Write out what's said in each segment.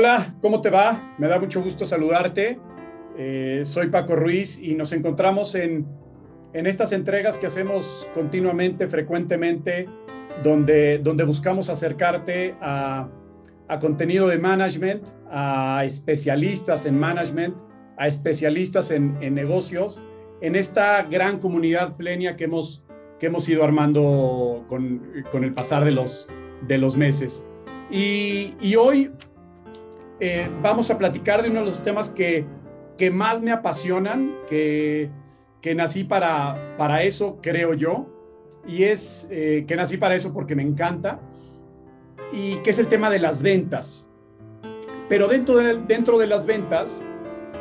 Hola, ¿cómo te va? Me da mucho gusto saludarte. Eh, soy Paco Ruiz y nos encontramos en, en, estas entregas que hacemos continuamente, frecuentemente, donde, donde buscamos acercarte a, a contenido de management, a especialistas en management, a especialistas en, en negocios, en esta gran comunidad plenia que hemos, que hemos ido armando con, con el pasar de los, de los meses. Y, y hoy eh, vamos a platicar de uno de los temas que, que más me apasionan, que, que nací para, para eso, creo yo, y es eh, que nací para eso porque me encanta, y que es el tema de las ventas. Pero dentro de, dentro de las ventas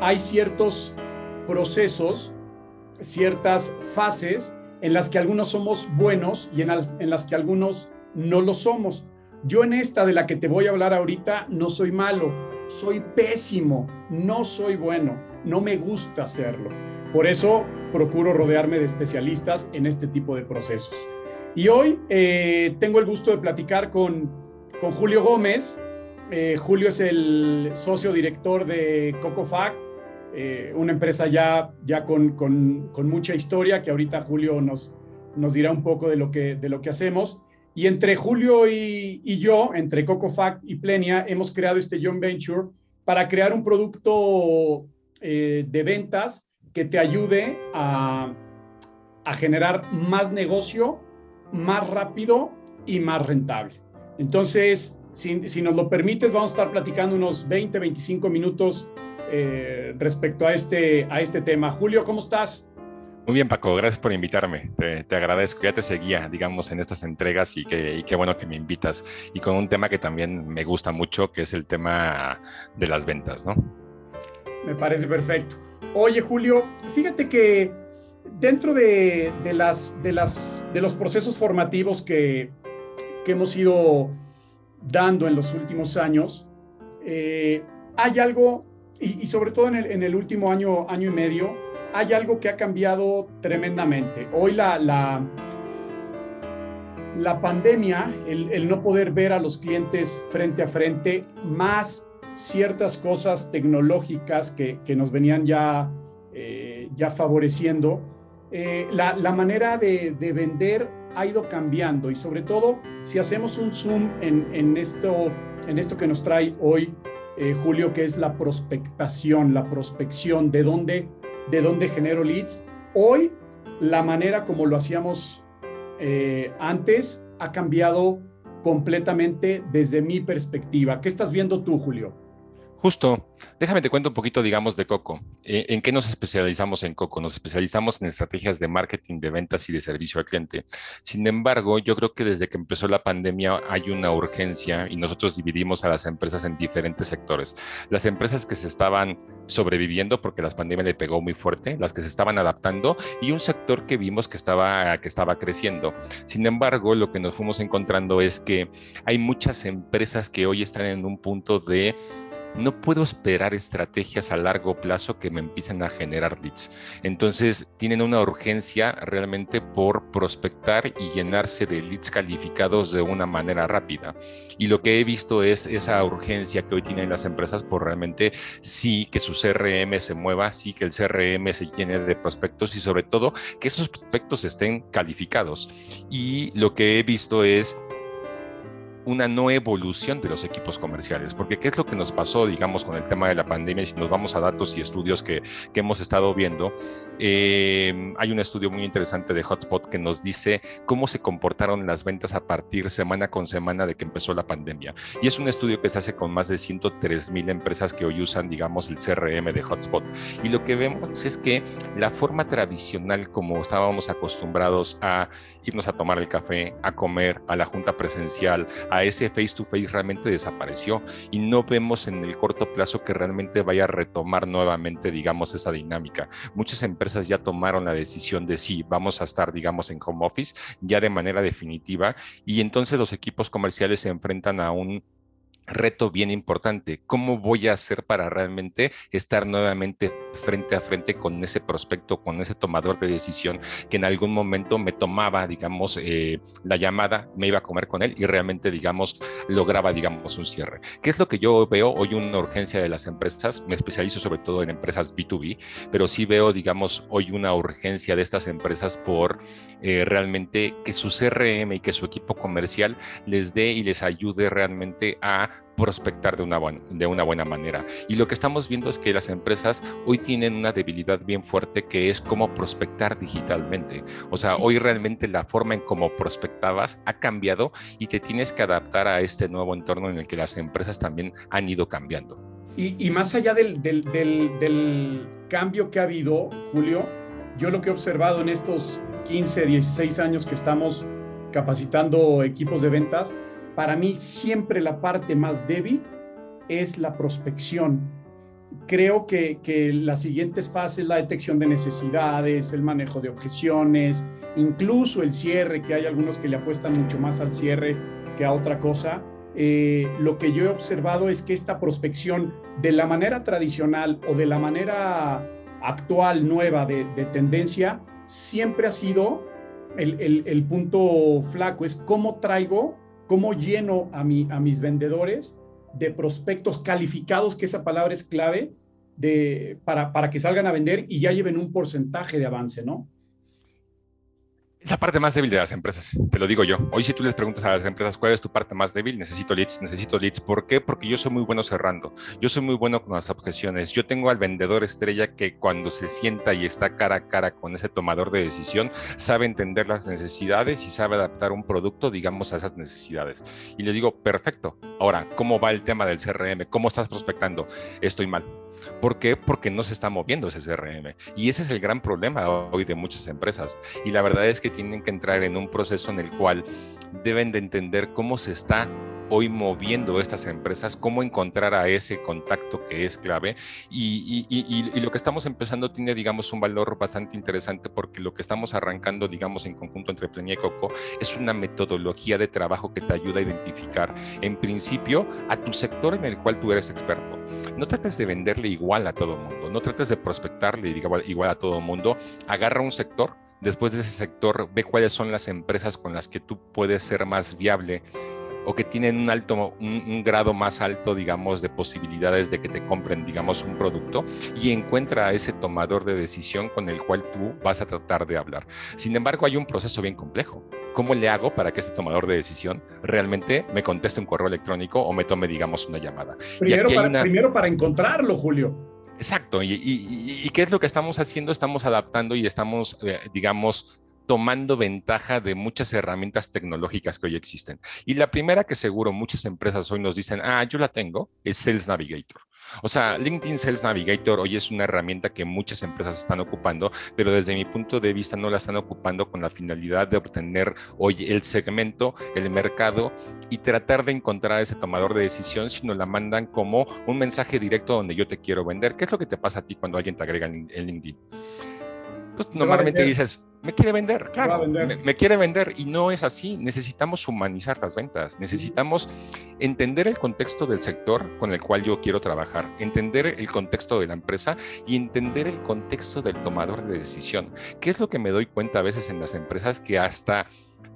hay ciertos procesos, ciertas fases en las que algunos somos buenos y en, en las que algunos no lo somos. Yo en esta de la que te voy a hablar ahorita no soy malo, soy pésimo, no soy bueno, no me gusta hacerlo. Por eso procuro rodearme de especialistas en este tipo de procesos. Y hoy eh, tengo el gusto de platicar con, con Julio Gómez. Eh, Julio es el socio director de CocoFact, eh, una empresa ya, ya con, con, con, mucha historia que ahorita Julio nos, nos dirá un poco de lo que, de lo que hacemos. Y entre Julio y, yo, entre CocoFact y Plenia, hemos creado este joint venture para crear un producto eh, de ventas que te ayude a, generar más negocio, más rápido y más rentable. Entonces, si, si, nos lo permites, vamos a estar platicando unos 20, 25 minutos eh, respecto a este, a este tema. Julio, ¿cómo estás? Muy bien, Paco, gracias por invitarme. Te, agradezco. Ya te seguía, digamos, en estas entregas y, que, qué bueno que me invitas. Y con un tema que también me gusta mucho, que es el tema de las ventas, ¿no? Me parece perfecto. Oye, Julio, fíjate que dentro de, las, de, las, de los procesos formativos que, que hemos ido dando en los últimos años, eh, hay algo, y, y, sobre todo en el, en el último año, año y medio, hay algo que ha cambiado tremendamente. Hoy la, la, pandemia, el, no poder ver a los clientes frente a frente, más ciertas cosas tecnológicas que, que nos venían ya, eh, ya favoreciendo, eh, la, la, manera de, de, vender ha ido cambiando y sobre todo si hacemos un zoom en, en esto, en esto que nos trae hoy eh, Julio, que es la prospectación, la prospección, de dónde de dónde genero leads. Hoy, la manera como lo hacíamos eh, antes ha cambiado completamente desde mi perspectiva. ¿Qué estás viendo tú, Julio? Justo, déjame te cuento un poquito, digamos, de Coco. Eh, ¿En qué nos especializamos en Coco? Nos especializamos en estrategias de marketing, de ventas y de servicio al cliente. Sin embargo, yo creo que desde que empezó la pandemia hay una urgencia y nosotros dividimos a las empresas en diferentes sectores. Las empresas que se estaban sobreviviendo porque la pandemia le pegó muy fuerte, las que se estaban adaptando y un sector que vimos que estaba, que estaba creciendo. Sin embargo, lo que nos fuimos encontrando es que hay muchas empresas que hoy están en un punto de no puedo esperar estrategias a largo plazo que me empiecen a generar leads. Entonces, tienen una urgencia realmente por prospectar y llenarse de leads calificados de una manera rápida. Y lo que he visto es esa urgencia que hoy tienen las empresas por realmente sí que su CRM se mueva, sí que el CRM se llene de prospectos y sobre todo que esos prospectos estén calificados. Y lo que he visto es una no evolución de los equipos comerciales, porque ¿qué es lo que nos pasó, digamos, con el tema de la pandemia? Si nos vamos a datos y estudios que, que hemos estado viendo, eh, hay un estudio muy interesante de Hotspot que nos dice cómo se comportaron las ventas a partir semana con semana de que empezó la pandemia. Y es un estudio que se hace con más de 103 mil empresas que hoy usan, digamos, el CRM de Hotspot. Y lo que vemos es que la forma tradicional como estábamos acostumbrados a irnos a tomar el café, a comer, a la junta presencial, a ese face to face realmente desapareció y no vemos en el corto plazo que realmente vaya a retomar nuevamente, digamos, esa dinámica. Muchas empresas ya tomaron la decisión de sí, vamos a estar, digamos, en home office ya de manera definitiva y entonces los equipos comerciales se enfrentan a un reto bien importante. ¿Cómo voy a hacer para realmente estar nuevamente frente a frente con ese prospecto, con ese tomador de decisión que en algún momento me tomaba, digamos, eh, la llamada, me iba a comer con él y realmente, digamos, lograba, digamos, un cierre. ¿Qué es lo que yo veo hoy una urgencia de las empresas? Me especializo sobre todo en empresas B2B, pero sí veo, digamos, hoy una urgencia de estas empresas por eh, realmente que su CRM y que su equipo comercial les dé y les ayude realmente a prospectar de una, buena, de una buena manera. Y lo que estamos viendo es que las empresas hoy tienen una debilidad bien fuerte que es cómo prospectar digitalmente. O sea, hoy realmente la forma en cómo prospectabas ha cambiado y te tienes que adaptar a este nuevo entorno en el que las empresas también han ido cambiando. Y, más allá del, del, del cambio que ha habido, Julio, yo lo que he observado en estos 15, 16 años que estamos capacitando equipos de ventas, para mí siempre la parte más débil es la prospección. Creo que, que las siguientes fases, la detección de necesidades, el manejo de objeciones, incluso el cierre, que hay algunos que le apuestan mucho más al cierre que a otra cosa, eh, lo que yo he observado es que esta prospección de la manera tradicional o de la manera actual, nueva de, tendencia, siempre ha sido el, el, punto flaco, es cómo traigo cómo lleno a, mi, a mis vendedores de prospectos calificados, que esa palabra es clave, de, para, para que salgan a vender y ya lleven un porcentaje de avance, ¿no? Es la parte más débil de las empresas, te lo digo yo. Hoy si tú les preguntas a las empresas cuál es tu parte más débil, necesito leads, necesito leads. ¿Por qué? Porque yo soy muy bueno cerrando, yo soy muy bueno con las objeciones. Yo tengo al vendedor estrella que cuando se sienta y está cara a cara con ese tomador de decisión, sabe entender las necesidades y sabe adaptar un producto, digamos, a esas necesidades. Y le digo, perfecto. Ahora, ¿cómo va el tema del CRM? ¿Cómo estás prospectando? Estoy mal ¿Por qué? Porque no se está moviendo ese CRM. Y ese es el gran problema hoy de muchas empresas. Y la verdad es que tienen que entrar en un proceso en el cual deben de entender cómo se está hoy moviendo estas empresas, cómo encontrar a ese contacto que es clave. Y, lo que estamos empezando tiene, digamos, un valor bastante interesante porque lo que estamos arrancando, digamos, en conjunto entre Plenia y Coco es una metodología de trabajo que te ayuda a identificar, en principio, a tu sector en el cual tú eres experto. No trates de venderle igual a todo el mundo, no trates de prospectarle igual a todo el mundo. Agarra un sector después de ese sector, ve cuáles son las empresas con las que tú puedes ser más viable o que tienen un alto, un, grado más alto, digamos, de posibilidades de que te compren, digamos, un producto y encuentra a ese tomador de decisión con el cual tú vas a tratar de hablar. Sin embargo, hay un proceso bien complejo. ¿Cómo le hago para que este tomador de decisión realmente me conteste un correo electrónico o me tome, digamos, una llamada? Primero, para, primero para encontrarlo, Julio. Exacto. Y, qué es lo que estamos haciendo? Estamos adaptando y estamos, eh, digamos, tomando ventaja de muchas herramientas tecnológicas que hoy existen. Y la primera que seguro muchas empresas hoy nos dicen, ah, yo la tengo, es Sales Navigator. O sea, LinkedIn Sales Navigator hoy es una herramienta que muchas empresas están ocupando, pero desde mi punto de vista no la están ocupando con la finalidad de obtener hoy el segmento, el mercado y tratar de encontrar ese tomador de decisión, sino la mandan como un mensaje directo donde yo te quiero vender. ¿Qué es lo que te pasa a ti cuando alguien te agrega en LinkedIn? Pues normalmente dices, me quiere vender, claro, Me, quiere vender. Y no es así. Necesitamos humanizar las ventas, necesitamos entender el contexto del sector con el cual yo quiero trabajar, entender el contexto de la empresa y entender el contexto del tomador de decisión. ¿Qué es lo que me doy cuenta a veces en las empresas que hasta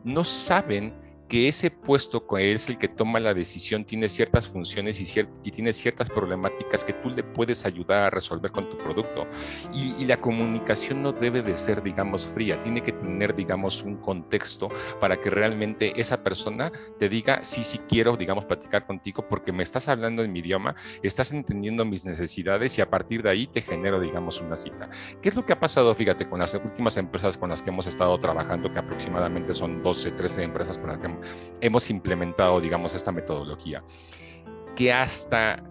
no saben que ese puesto que es el que toma la decisión tiene ciertas funciones y, tiene ciertas problemáticas que tú le puedes ayudar a resolver con tu producto. Y, la comunicación no debe de ser, digamos, fría, tiene que tener, digamos, un contexto para que realmente esa persona te diga, sí, sí quiero, digamos, platicar contigo porque me estás hablando en mi idioma, estás entendiendo mis necesidades y a partir de ahí te genero, digamos, una cita. ¿Qué es lo que ha pasado, fíjate, con las últimas empresas con las que hemos estado trabajando, que aproximadamente son 12, 13 empresas con las que hemos implementado, digamos, esta metodología, que hasta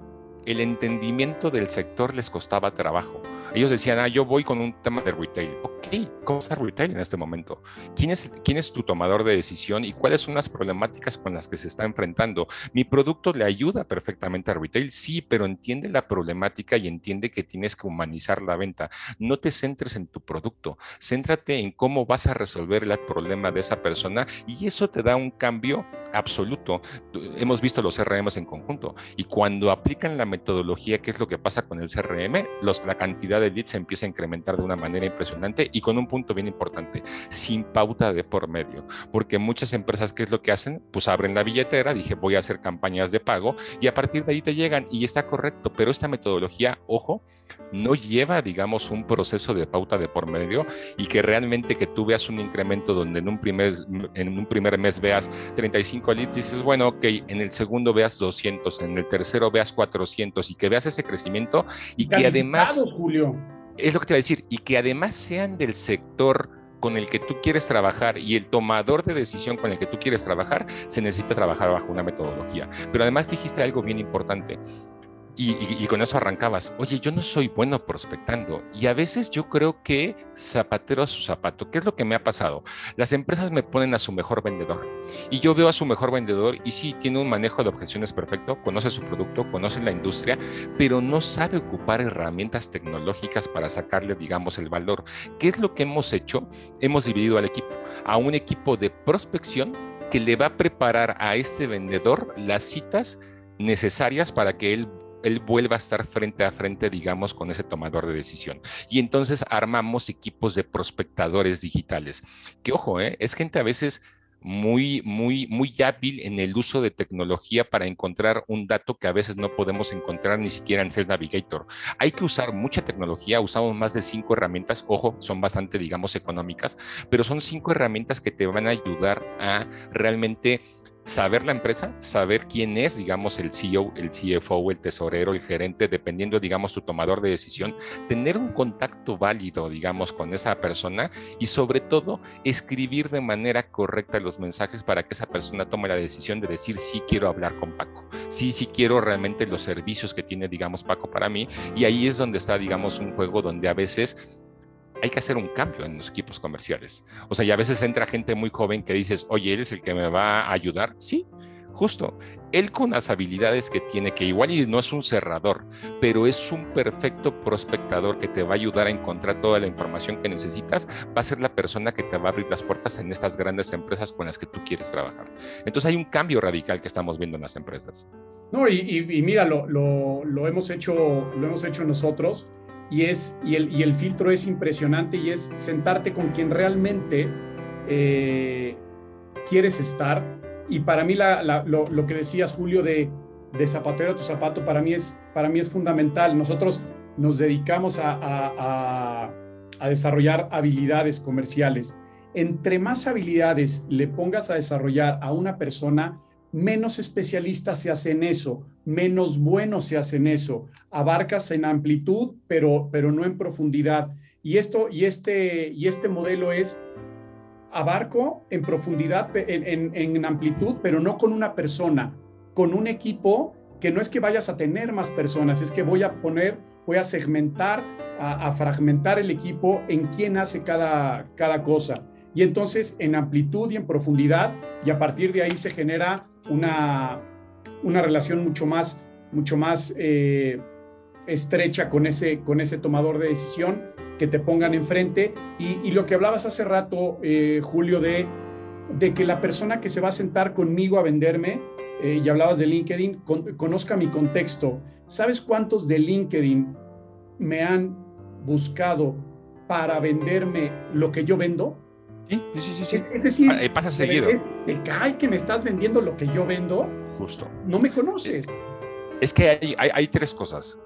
el entendimiento del sector les costaba trabajo. Ellos decían, ah, yo voy con un tema de retail. Ok, ¿cómo está retail en este momento? ¿Quién es, ¿Quién es tu tomador de decisión y cuáles son las problemáticas con las que se está enfrentando? Mi producto le ayuda perfectamente a retail, sí, pero entiende la problemática y entiende que tienes que humanizar la venta. No te centres en tu producto, céntrate en cómo vas a resolver el problema de esa persona y eso te da un cambio absoluto. Hemos visto los CRMs en conjunto y cuando aplican la metodología, ¿qué es lo que pasa con el CRM? Los, la cantidad cantidad de leads se empieza a incrementar de una manera impresionante y con un punto bien importante, sin pauta de por medio, porque muchas empresas, ¿qué es lo que hacen? Pues abren la billetera, dije, voy a hacer campañas de pago y a partir de ahí te llegan y está correcto, pero esta metodología, ojo, no lleva, digamos, un proceso de pauta de por medio y que realmente que tú veas un incremento donde en un primer, en un primer mes veas 35 leads, dices, bueno, ok, en el segundo veas 200, en el tercero veas 400 y que veas ese crecimiento y que además... Julio. Es lo que te iba a decir, y que además sean del sector con el que tú quieres trabajar y el tomador de decisión con el que tú quieres trabajar, se necesita trabajar bajo una metodología. Pero además dijiste algo bien importante. Y, con eso arrancabas, oye, yo no soy bueno prospectando. Y a veces yo creo que zapatero a su zapato. ¿Qué es lo que me ha pasado? Las empresas me ponen a su mejor vendedor. Y yo veo a su mejor vendedor y sí, tiene un manejo de objeciones perfecto, conoce su producto, conoce la industria, pero no sabe ocupar herramientas tecnológicas para sacarle, digamos, el valor. ¿Qué es lo que hemos hecho? Hemos dividido al equipo a un equipo de prospección que le va a preparar a este vendedor las citas necesarias para que él él vuelva a estar frente a frente, digamos, con ese tomador de decisión. Y entonces armamos equipos de prospectadores digitales. Que ojo, ¿eh? es gente a veces muy, muy, muy hábil en el uso de tecnología para encontrar un dato que a veces no podemos encontrar ni siquiera en Sales Navigator. Hay que usar mucha tecnología, usamos más de cinco herramientas, ojo, son bastante, digamos, económicas, pero son cinco herramientas que te van a ayudar a realmente saber la empresa, saber quién es, digamos, el CEO, el CFO, el tesorero, el gerente, dependiendo, digamos, tu tomador de decisión, tener un contacto válido, digamos, con esa persona y sobre todo escribir de manera correcta los mensajes para que esa persona tome la decisión de decir sí quiero hablar con Paco, sí, sí quiero realmente los servicios que tiene, digamos, Paco para mí y ahí es donde está, digamos, un juego donde a veces hay que hacer un cambio en los equipos comerciales. O sea, y a veces entra gente muy joven que dices, oye, él es el que me va a ayudar. Sí, justo. Él con las habilidades que tiene, que igual y no es un cerrador, pero es un perfecto prospectador que te va a ayudar a encontrar toda la información que necesitas, va a ser la persona que te va a abrir las puertas en estas grandes empresas con las que tú quieres trabajar. Entonces hay un cambio radical que estamos viendo en las empresas. No, y, mira, lo, hemos hecho, lo hemos hecho nosotros y, es, y, el, y el filtro es impresionante y es sentarte con quien realmente eh, quieres estar. Y para mí lo, que decías, Julio, de, de zapatero a tu zapato, para mí es, para mí es fundamental. Nosotros nos dedicamos a, a desarrollar habilidades comerciales. Entre más habilidades le pongas a desarrollar a una persona, menos especialistas se hacen eso, menos buenos se hacen eso. Abarcas en amplitud, pero, pero no en profundidad. Y, esto, y, este, y este modelo es abarco en profundidad, en, en, amplitud, pero no con una persona, con un equipo que no es que vayas a tener más personas, es que voy a poner, voy a segmentar, a, a fragmentar el equipo en quién hace cada, cada cosa y entonces en amplitud y en profundidad y a partir de ahí se genera una, una relación mucho más, mucho más eh, estrecha con ese, con ese tomador de decisión que te pongan enfrente y, lo que hablabas hace rato, eh, Julio, de, de que la persona que se va a sentar conmigo a venderme, eh, y hablabas de LinkedIn, conozca mi contexto. ¿Sabes cuántos de LinkedIn me han buscado para venderme lo que yo vendo? Sí, sí, sí. Es, decir, ah, pasa seguido. te cae que me estás vendiendo lo que yo vendo. Justo. No me conoces. Es que hay, hay tres cosas: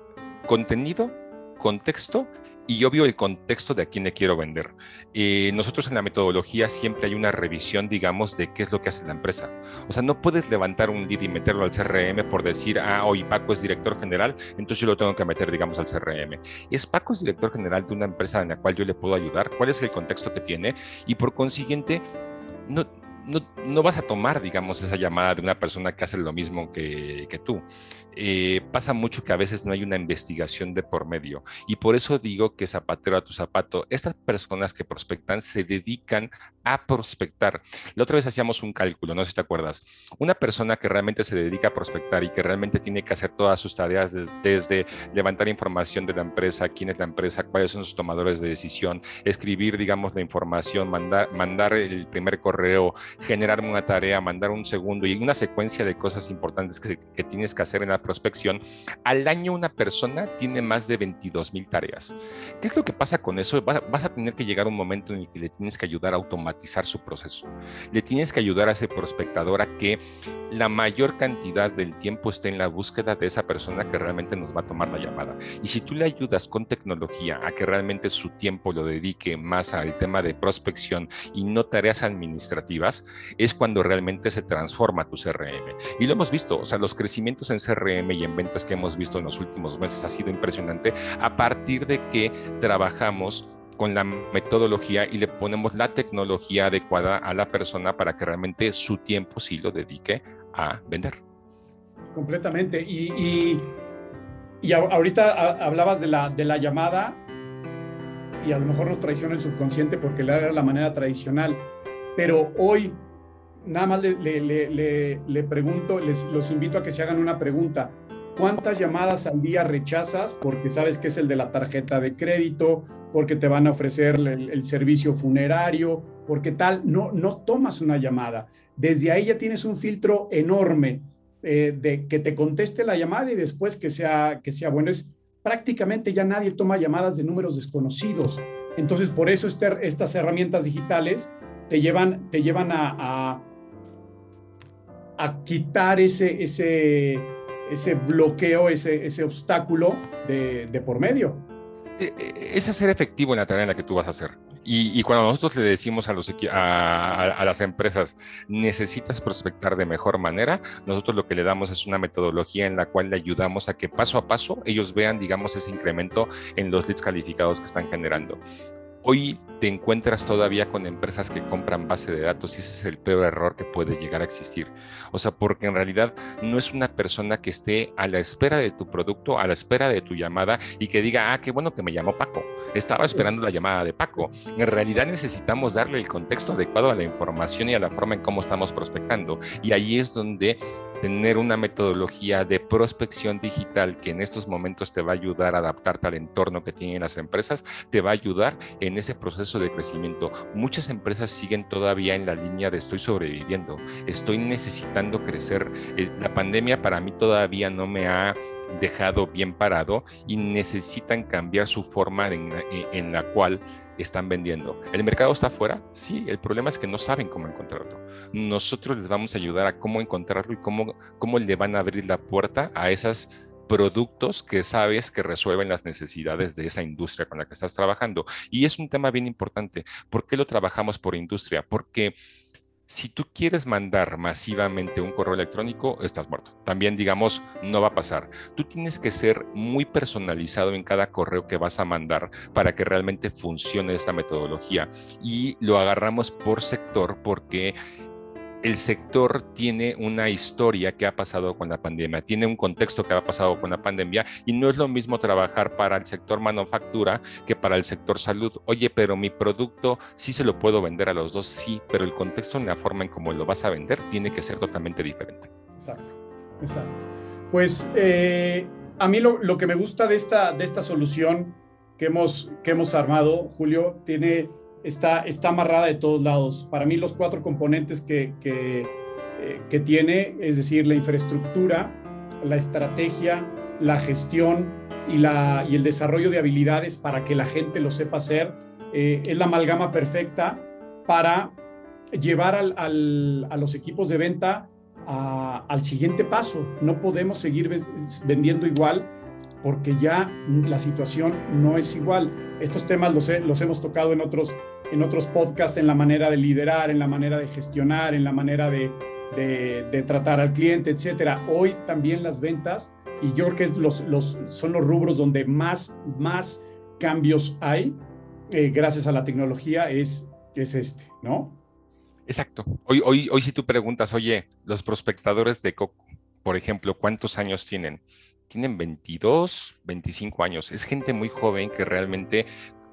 contenido, contexto y obvio el contexto de a quién le quiero vender. Eh, nosotros en la metodología siempre hay una revisión, digamos, de qué es lo que hace la empresa. O sea, no puedes levantar un lead y meterlo al CRM por decir, ah, hoy Paco es director general, entonces yo lo tengo que meter, digamos, al CRM. Es Paco es director general de una empresa en la cual yo le puedo ayudar, cuál es el contexto que tiene y por consiguiente, no, no, vas a tomar, digamos, esa llamada de una persona que hace lo mismo que, tú. Eh, pasa mucho que a veces no hay una investigación de por medio. Y por eso digo que zapatero a tu zapato, estas personas que prospectan se dedican a prospectar. La otra vez hacíamos un cálculo, no sé si te acuerdas. Una persona que realmente se dedica a prospectar y que realmente tiene que hacer todas sus tareas desde, levantar información de la empresa, quién es la empresa, cuáles son sus tomadores de decisión, escribir, digamos, la información, mandar el primer correo, generarme una tarea, mandar un segundo y una secuencia de cosas importantes que, tienes que hacer en la prospección, al año una persona tiene más de 22 mil tareas. ¿Qué es lo que pasa con eso? Vas, vas, a tener que llegar a un momento en el que le tienes que ayudar a automatizar su proceso. Le tienes que ayudar a ese prospectador a que la mayor cantidad del tiempo esté en la búsqueda de esa persona que realmente nos va a tomar la llamada. Y si tú le ayudas con tecnología a que realmente su tiempo lo dedique más al tema de prospección y no tareas administrativas, es cuando realmente se transforma tu CRM. Y lo hemos visto, o sea, los crecimientos en CRM y en ventas que hemos visto en los últimos meses ha sido impresionante a partir de que trabajamos con la metodología y le ponemos la tecnología adecuada a la persona para que realmente su tiempo sí lo dedique a vender. Completamente. Y, y, ahorita hablabas de la, de la llamada y a lo mejor nos traiciona el subconsciente porque era la manera tradicional, pero hoy nada más le, le, le, pregunto, les los invito a que se hagan una pregunta. ¿Cuántas llamadas al día rechazas porque sabes que es el de la tarjeta de crédito, porque te van a ofrecer el, servicio funerario, porque tal? No, no tomas una llamada. Desde ahí ya tienes un filtro enorme eh, de que te conteste la llamada y después que sea, que sea bueno. Es prácticamente ya nadie toma llamadas de números desconocidos. Entonces, por eso este, estas herramientas digitales te llevan, te llevan a, a, quitar ese, ese, ese bloqueo, ese, ese obstáculo de, por medio. E, e, es hacer efectivo en la tarea en la que tú vas a hacer. Y, cuando nosotros le decimos a, los, a, a, las empresas, necesitas prospectar de mejor manera, nosotros lo que le damos es una metodología en la cual le ayudamos a que paso a paso ellos vean, digamos, ese incremento en los leads calificados que están generando. Hoy te encuentras todavía con empresas que compran base de datos y ese es el peor error que puede llegar a existir. O sea, porque en realidad no es una persona que esté a la espera de tu producto, a la espera de tu llamada y que diga, ah, qué bueno que me llamó Paco. Estaba esperando la llamada de Paco. En realidad necesitamos darle el contexto adecuado a la información y a la forma en cómo estamos prospectando. Y ahí es donde tener una metodología de prospección digital que en estos momentos te va a ayudar a adaptarte al entorno que tienen las empresas, te va a ayudar en ese proceso de crecimiento. Muchas empresas siguen todavía en la línea de estoy sobreviviendo, estoy necesitando crecer. Eh, la pandemia para mí todavía no me ha dejado bien parado y necesitan cambiar su forma en, en la cual están vendiendo. ¿El mercado está afuera? Sí, el problema es que no saben cómo encontrarlo. Nosotros les vamos a ayudar a cómo encontrarlo y cómo, cómo le van a abrir la puerta a esos productos que sabes que resuelven las necesidades de esa industria con la que estás trabajando. Y es un tema bien importante. ¿Por qué lo trabajamos por industria? Porque si tú quieres mandar masivamente un correo electrónico, estás muerto. También, digamos, no va a pasar. Tú tienes que ser muy personalizado en cada correo que vas a mandar para que realmente funcione esta metodología. Y lo agarramos por sector porque el sector tiene una historia que ha pasado con la pandemia, tiene un contexto que ha pasado con la pandemia y no es lo mismo trabajar para el sector manufactura que para el sector salud. Oye, pero mi producto sí se lo puedo vender a los dos, sí, pero el contexto en la forma en cómo lo vas a vender tiene que ser totalmente diferente. Exacto, exacto. Pues eh, a mí lo, que me gusta de esta, de esta solución que hemos, que hemos armado, Julio, tiene está, está amarrada de todos lados. Para mí los cuatro componentes que, eh, que tiene, es decir, la infraestructura, la estrategia, la gestión y, la, y el desarrollo de habilidades para que la gente lo sepa hacer, eh, es la amalgama perfecta para llevar al, al, a los equipos de venta al siguiente paso. No podemos seguir vendiendo igual porque ya la situación no es igual. Estos temas los, los hemos tocado en otros, en otros podcasts, en la manera de liderar, en la manera de gestionar, en la manera de, de, tratar al cliente, etcétera. Hoy también las ventas, y yo creo que los, los, son los rubros donde más, más cambios hay, eh, gracias a la tecnología, es, es este, ¿no? Exacto. Hoy, hoy, hoy si tú preguntas, oye, los prospectadores de Coco, por ejemplo, ¿cuántos años tienen? Tienen 22, 25 años. Es gente muy joven que realmente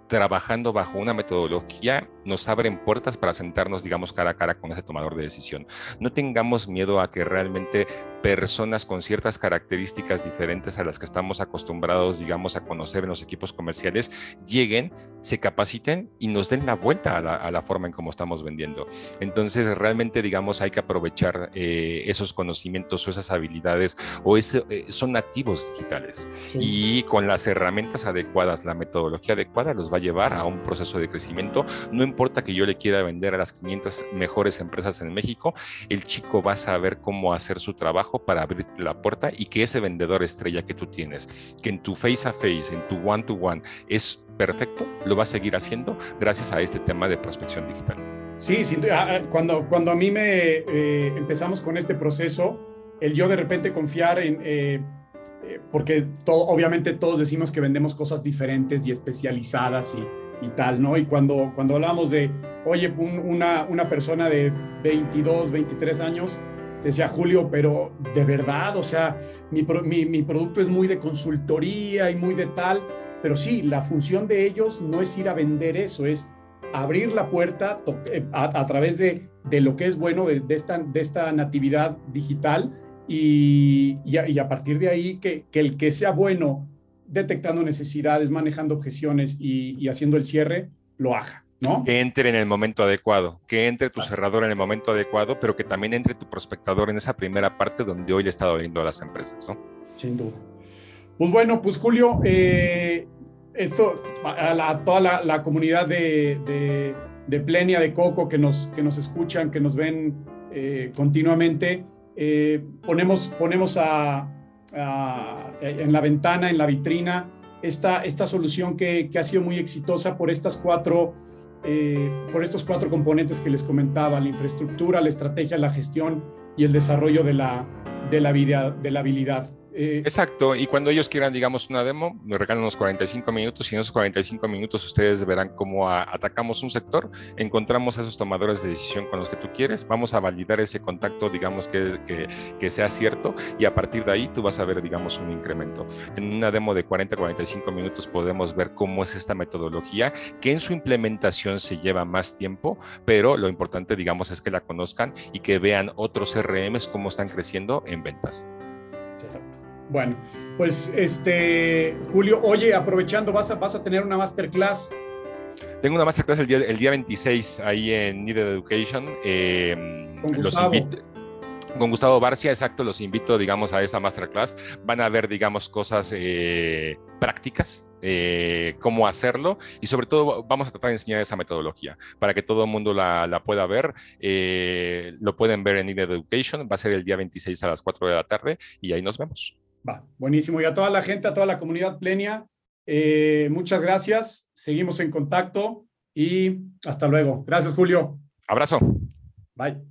trabajando bajo una metodología nos abren puertas para sentarnos, digamos, cara a cara con ese tomador de decisión. No tengamos miedo a que realmente personas con ciertas características diferentes a las que estamos acostumbrados, digamos, a conocer en los equipos comerciales, lleguen, se capaciten y nos den la vuelta a la, forma en cómo estamos vendiendo. Entonces, realmente, digamos, hay que aprovechar eh, esos conocimientos o esas habilidades o ese, eh, son nativos digitales y con las herramientas adecuadas, la metodología adecuada los va a llevar a un proceso de crecimiento. No importa que yo le quiera vender a las 500 mejores empresas en México, el chico va a saber cómo hacer su trabajo para abrir la puerta y que ese vendedor estrella que tú tienes, que en tu face a face, en tu one to one es perfecto, lo va a seguir haciendo gracias a este tema de prospección digital. Sí, ah, ah, cuando, cuando a mí me eh, empezamos con este proceso, el yo de repente confiar en, eh, eh, porque obviamente todos decimos que vendemos cosas diferentes y especializadas y, y tal, ¿no? Y cuando, cuando hablamos de, oye, una, una persona de 22, 23 años, decía Julio, pero de verdad, o sea, mi, mi, producto es muy de consultoría y muy de tal, pero sí, la función de ellos no es ir a vender eso, es abrir la puerta eh, a, través de, de, lo que es bueno de, esta, de esta natividad digital y, y, a, partir de ahí que, que, el que sea bueno detectando necesidades, manejando objeciones y, y haciendo el cierre, lo haga. Que entre en el momento adecuado, que entre tu cerrador en el momento adecuado, pero que también entre tu prospectador en esa primera parte donde hoy le está doliendo a las empresas, ¿no? Sin duda. Pues bueno, pues Julio, eh, esto, a, toda la, comunidad de, de, Plenia, de Coco, que nos, que nos escuchan, que nos ven eh, continuamente, eh, ponemos, ponemos a, en la ventana, en la vitrina, esta, esta solución que, que ha sido muy exitosa por estas cuatro eh, por estos cuatro componentes que les comentaba, la infraestructura, la estrategia, la gestión y el desarrollo de la, de la, vida, de la habilidad. Eh, Exacto, y cuando ellos quieran, digamos, una demo, nos regalan unos 45 minutos y en esos 45 minutos ustedes verán cómo atacamos un sector, encontramos a esos tomadores de decisión con los que tú quieres, vamos a validar ese contacto, digamos, que, que, sea cierto y a partir de ahí tú vas a ver, digamos, un incremento. En una demo de 40-45 minutos podemos ver cómo es esta metodología, que en su implementación se lleva más tiempo, pero lo importante, digamos, es que la conozcan y que vean otros CRMs cómo están creciendo en ventas. Bueno, pues este, Julio, oye, aprovechando, vas a, vas a tener una masterclass. Tengo una masterclass el día, el día 26 ahí en Needed Education. Eh, con Gustavo. con Gustavo Barcia, exacto, los invito, digamos, a esa masterclass. Van a ver, digamos, cosas eh, prácticas, eh, cómo hacerlo y sobre todo vamos a tratar de enseñar esa metodología para que todo el mundo la, la pueda ver. lo pueden ver en Needed Education, va a ser el día 26 a las 4 de la tarde y ahí nos vemos. Va, buenísimo. Y a toda la gente, a toda la comunidad plenia, eh, muchas gracias. Seguimos en contacto y hasta luego. Gracias, Julio. Abrazo. Bye.